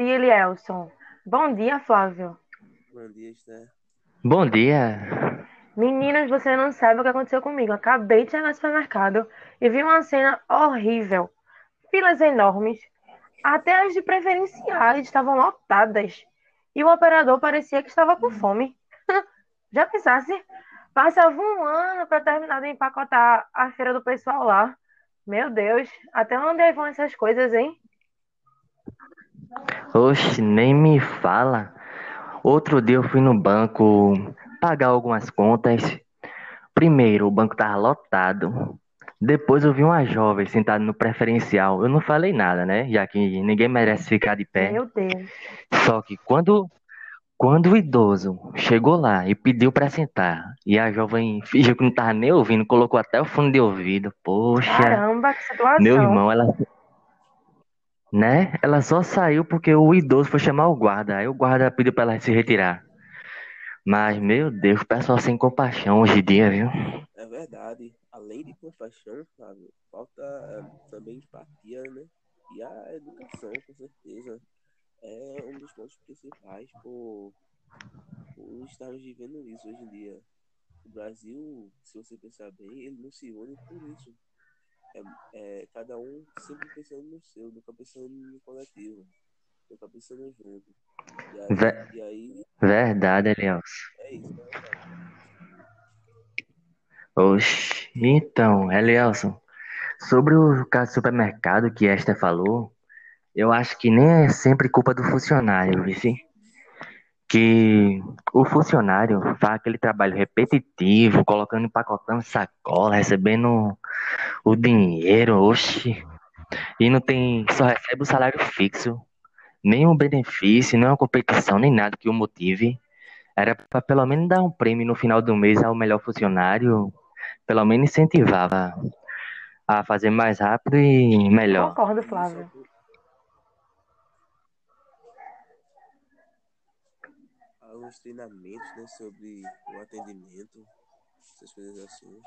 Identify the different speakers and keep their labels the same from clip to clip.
Speaker 1: dia, Elielson. Bom dia, Flávio.
Speaker 2: Bom dia, Esther.
Speaker 3: Bom dia.
Speaker 1: Meninos, você não sabe o que aconteceu comigo. Acabei de chegar no supermercado e vi uma cena horrível. Filas enormes. Até as de preferenciais estavam lotadas. E o operador parecia que estava com fome. Já pensasse? Passava um ano para terminar de empacotar a feira do pessoal lá. Meu Deus, até onde vão essas coisas, hein?
Speaker 3: Oxe, nem me fala. Outro dia eu fui no banco pagar algumas contas. Primeiro, o banco tava lotado. Depois eu vi uma jovem sentada no preferencial. Eu não falei nada, né? Já que ninguém merece ficar de pé.
Speaker 1: Meu Deus.
Speaker 3: Só que quando quando o idoso chegou lá e pediu para sentar, e a jovem fingiu que não tava nem ouvindo, colocou até o fone de ouvido. Poxa,
Speaker 1: Caramba, que situação.
Speaker 3: meu irmão, ela né? Ela só saiu porque o idoso foi chamar o guarda. Aí o guarda pediu pra ela se retirar. Mas, meu Deus, o pessoal sem compaixão hoje em dia, viu?
Speaker 2: É verdade. Além de compaixão, falta é, também empatia, né? E a educação, com certeza. É um dos pontos principais por, por estarmos vivendo isso hoje em dia. O Brasil, se você pensar bem, ele não se une por isso. É, é, cada um sempre pensando no seu, nunca pensando no coletivo, nunca pensando junto. E aí,
Speaker 3: Ve-
Speaker 2: e aí
Speaker 3: Verdade, Elielson.
Speaker 2: é isso, né?
Speaker 3: Oxe, então, Elielson, sobre o caso do supermercado que Esther falou, eu acho que nem é sempre culpa do funcionário, vice? Que o funcionário faz aquele trabalho repetitivo, colocando, empacotando sacola, recebendo o dinheiro, oxe, e não tem, só recebe o salário fixo, nenhum benefício, nenhuma competição, nem nada que o motive. Era para pelo menos dar um prêmio no final do mês ao melhor funcionário, pelo menos incentivava a fazer mais rápido e melhor.
Speaker 1: Concordo, Flávio.
Speaker 2: Alguns treinamentos, né, sobre o atendimento, essas coisas assim.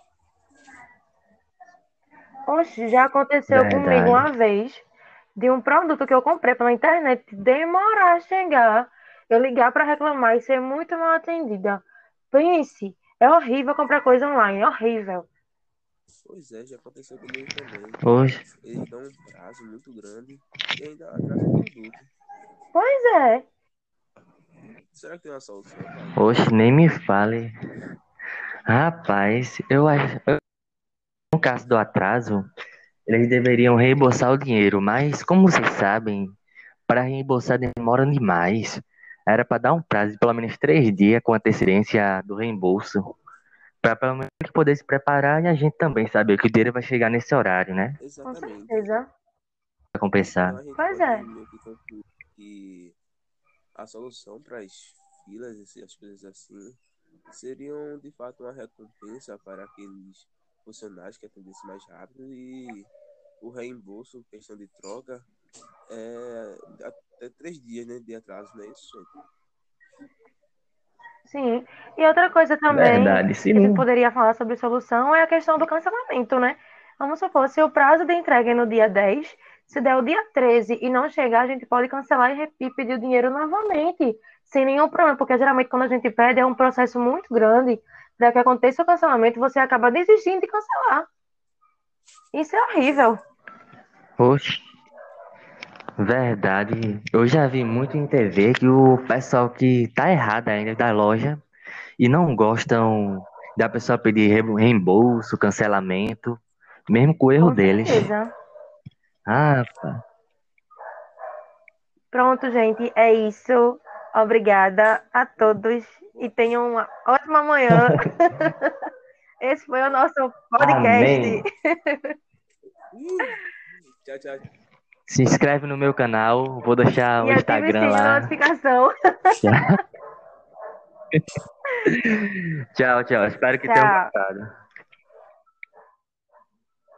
Speaker 1: Oxe, já aconteceu
Speaker 3: Verdade.
Speaker 1: comigo uma vez de um produto que eu comprei pela internet demorar a chegar, eu ligar para reclamar e ser muito mal atendida. Pense, é horrível comprar coisa online, é horrível.
Speaker 2: Pois é, já aconteceu comigo também.
Speaker 3: Hoje,
Speaker 2: Eles dão um prazo muito grande e ainda atrasa o produto.
Speaker 1: Pois é,
Speaker 2: Será que tem uma solução?
Speaker 3: hoje nem me fale. Rapaz, eu acho. eu- No caso do atraso, eles deveriam reembolsar o dinheiro, mas como vocês sabem, para reembolsar demora demais. Era para dar um prazo de pelo menos três dias com antecedência do reembolso. Para pelo menos poder se preparar e a gente também saber que o dinheiro vai chegar nesse horário, né?
Speaker 1: com
Speaker 2: Exatamente.
Speaker 1: certeza.
Speaker 3: Pra compensar.
Speaker 2: Então
Speaker 1: Pois é.
Speaker 2: que a solução para as filas e as coisas assim seriam de fato uma recompensa para aqueles funcionários que atendessem mais rápido e o reembolso, questão de troca, é até três dias né, de atraso, não é isso, gente?
Speaker 1: Sim. E outra coisa também
Speaker 3: Verdade, se
Speaker 1: que a gente poderia falar sobre solução é a questão do cancelamento, né? Vamos supor, se o prazo de entrega é no dia 10, se der o dia 13 e não chegar, a gente pode cancelar e e pedir o dinheiro novamente, sem nenhum problema, porque geralmente quando a gente pede é um processo muito grande para que aconteça o cancelamento, você acaba desistindo de cancelar. Isso é horrível.
Speaker 3: Oxe, verdade. Eu já vi muito em TV que o pessoal que tá errado ainda da loja e não gostam da pessoa pedir re- reembolso, cancelamento, mesmo com o erro
Speaker 1: Com
Speaker 3: deles.
Speaker 1: certeza.
Speaker 3: Ah, pá.
Speaker 1: Pronto, gente, é isso. Obrigada a todos e tenham uma ótima manhã. Esse foi o nosso podcast.
Speaker 3: Amém.
Speaker 2: Ih, Tchau, tchau.
Speaker 3: Se inscreve no meu canal, vou deixar o
Speaker 1: E ative o
Speaker 3: Instagram lá.
Speaker 1: notificação.
Speaker 3: Tchau, tchau. Espero que tenham
Speaker 1: Tchau.
Speaker 3: gostado.